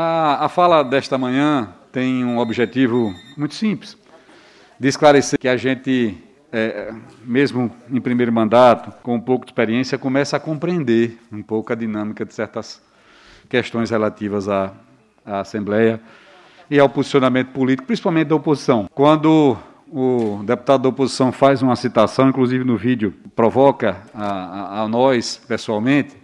A, a fala desta manhã tem um objetivo muito simples, de esclarecer que a gente, é, mesmo em primeiro mandato, com um pouco de experiência, começa a compreender um pouco a dinâmica de certas questões relativas à, à Assembleia e ao posicionamento político, principalmente da oposição. Quando o deputado da oposição faz uma citação, inclusive no vídeo, provoca a, a, a nós, pessoalmente,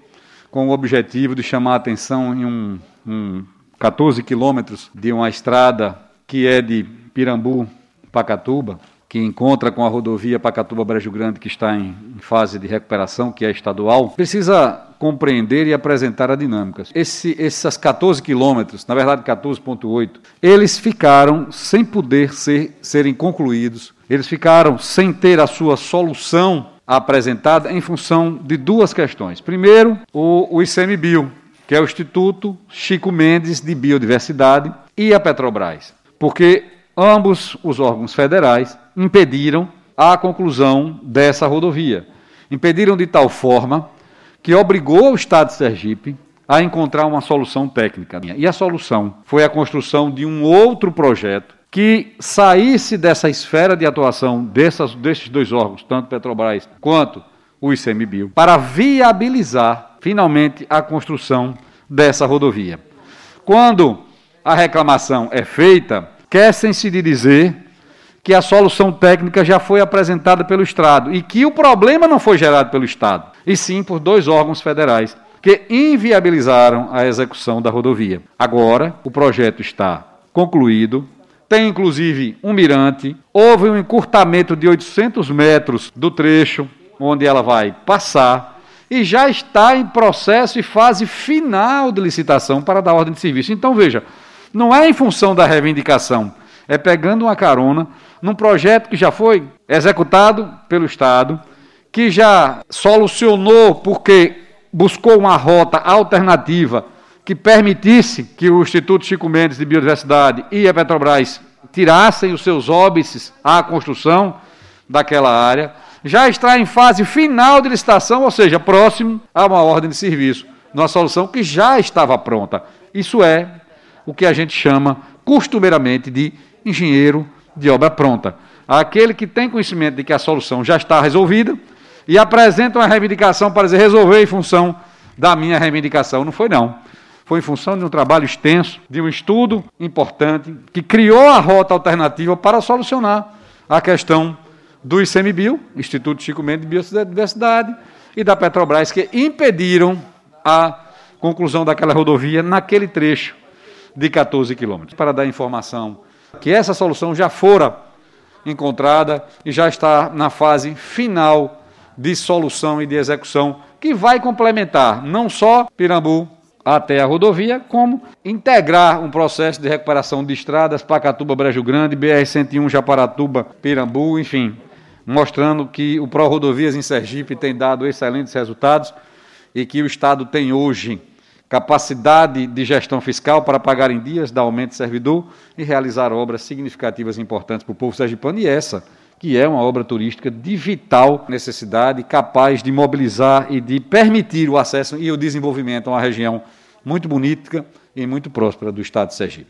com o objetivo de chamar a atenção em um, um 14 quilômetros de uma estrada que é de Pirambu, Pacatuba, que encontra com a rodovia Pacatuba-Brejo Grande, que está em, fase de recuperação, que é estadual, precisa compreender e apresentar a dinâmica. Esse, esses 14 quilômetros, na verdade 14,8, eles ficaram sem poder ser, serem concluídos, eles ficaram sem ter a sua solução apresentada em função de duas questões. Primeiro, o, o ICMBio, que é o Instituto Chico Mendes de Biodiversidade, e a Petrobras, porque ambos os órgãos federais impediram a conclusão dessa rodovia. Impediram de tal forma que obrigou o Estado de Sergipe a encontrar uma solução técnica. E a solução foi a construção de um outro projeto que saísse dessa esfera de atuação dessas, desses dois órgãos, tanto Petrobras quanto o ICMBio, para viabilizar finalmente a construção dessa rodovia. Quando a reclamação é feita, quer-se dizer que a solução técnica já foi apresentada pelo Estado e que o problema não foi gerado pelo Estado, e sim por dois órgãos federais que inviabilizaram a execução da rodovia. Agora, o projeto está concluído, tem inclusive um mirante, houve um encurtamento de 800 metros do trecho onde ela vai passar e já está em processo e fase final de licitação para dar ordem de serviço. Então, veja, não é em função da reivindicação é pegando uma carona num projeto que já foi executado pelo Estado, que já solucionou porque buscou uma rota alternativa que permitisse que o Instituto Chico Mendes de Biodiversidade e a Petrobras tirassem os seus óbices à construção daquela área, já está em fase final de licitação, ou seja, próximo a uma ordem de serviço, numa solução que já estava pronta. Isso é o que a gente chama costumeiramente de engenheiro de obra pronta. Aquele que tem conhecimento de que a solução já está resolvida e apresenta uma reivindicação para dizer resolver em função da minha reivindicação. Não foi, não. Foi em função de um trabalho extenso, de um estudo importante, que criou a rota alternativa para solucionar a questão do ICMBio, Instituto Chico Mendes de Biodiversidade, e da Petrobras, que impediram a conclusão daquela rodovia naquele trecho de 14 quilômetros. Para dar informação que essa solução já fora encontrada e já está na fase final de solução e de execução, que vai complementar não só Pirambu até a rodovia, como integrar um processo de recuperação de estradas Pacatuba, Brejo Grande, BR-101, Japaratuba, Pirambu, enfim, mostrando que o Pro Rodovias em Sergipe tem dado excelentes resultados e que o Estado tem hoje capacidade de gestão fiscal para pagar em dias, dar aumento de servidor e realizar obras significativas e importantes para o povo sergipano, e essa, que é uma obra turística de vital necessidade, capaz de mobilizar e de permitir o acesso e o desenvolvimento a uma região muito bonita e muito próspera do estado de Sergipe.